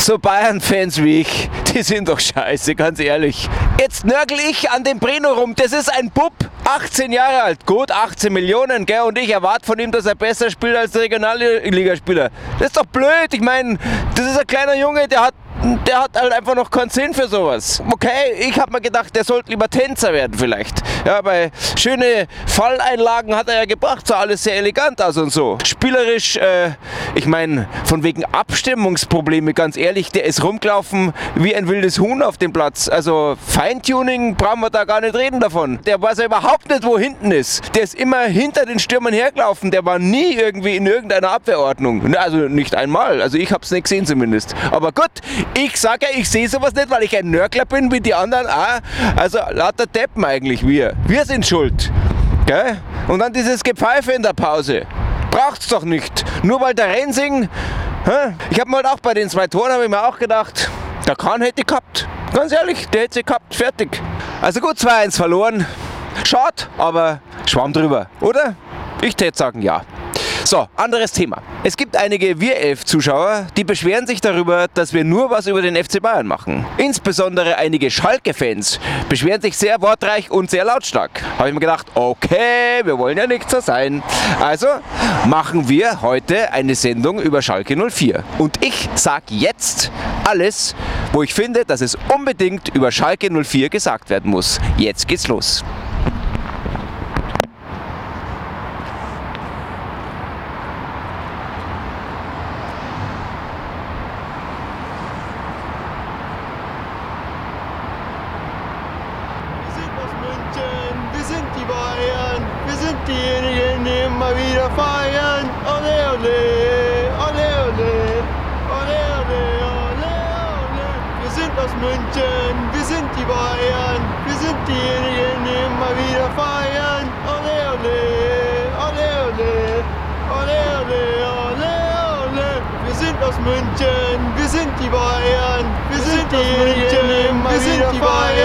So Bayern-Fans wie ich, die sind doch scheiße, ganz ehrlich. Jetzt nörgel ich an dem Breno rum. Das ist ein Bub, 18 Jahre alt, gut 18 Millionen, gell? Und ich erwarte von ihm, dass er besser spielt als der Regionalligaspieler. Das ist doch blöd. Ich meine, das ist ein kleiner Junge, der hat der hat halt einfach noch keinen Sinn für sowas. Okay, ich habe mir gedacht, der sollte lieber Tänzer werden vielleicht. Ja, bei schöne Falleinlagen hat er ja gebracht, sah alles sehr elegant aus und so. Spielerisch, äh, ich meine, von wegen Abstimmungsprobleme, ganz ehrlich, der ist rumgelaufen wie ein wildes Huhn auf dem Platz. Also Feintuning brauchen wir da gar nicht reden davon. Der weiß ja überhaupt nicht, wo hinten ist. Der ist immer hinter den Stürmern hergelaufen. Der war nie irgendwie in irgendeiner Abwehrordnung. Also nicht einmal. Also ich habe es nicht gesehen zumindest. Aber gut, ich sage ja, ich sehe sowas nicht, weil ich ein Nörgler bin, wie die anderen auch. Also lauter Deppen eigentlich wir. Wir sind schuld. Gell? Und dann dieses Gepfeife in der Pause. Braucht's doch nicht. Nur weil der Rensing. Hä? Ich habe mir halt auch bei den zwei Toren habe ich mir auch gedacht, der Kahn hätte gehabt. Ganz ehrlich, der hätte sie gehabt. Fertig. Also gut, 2-1 verloren. Schade, aber schwamm drüber, oder? Ich täte sagen ja. So, anderes Thema. Es gibt einige Wir elf Zuschauer, die beschweren sich darüber, dass wir nur was über den FC Bayern machen. Insbesondere einige Schalke-Fans beschweren sich sehr wortreich und sehr lautstark. Habe ich mir gedacht, okay, wir wollen ja nicht so sein. Also machen wir heute eine Sendung über Schalke 04. Und ich sage jetzt alles, wo ich finde, dass es unbedingt über Schalke 04 gesagt werden muss. Jetzt geht's los. Wir sind aus München, wir sind die Bayern, wir sind diejenigen, die immer wieder feiern. Ole, ole, ole, ole, ole, ole, ole, ole. Wir sind aus München, wir sind die Bayern, wir sind diejenigen, die immer wieder feiern. Ole, ole, ole, ole, ole, ole, ole, ole. Wir sind aus München, wir sind die Bayern, wir sind diejenigen, die immer wieder feiern. Wir sind die wieder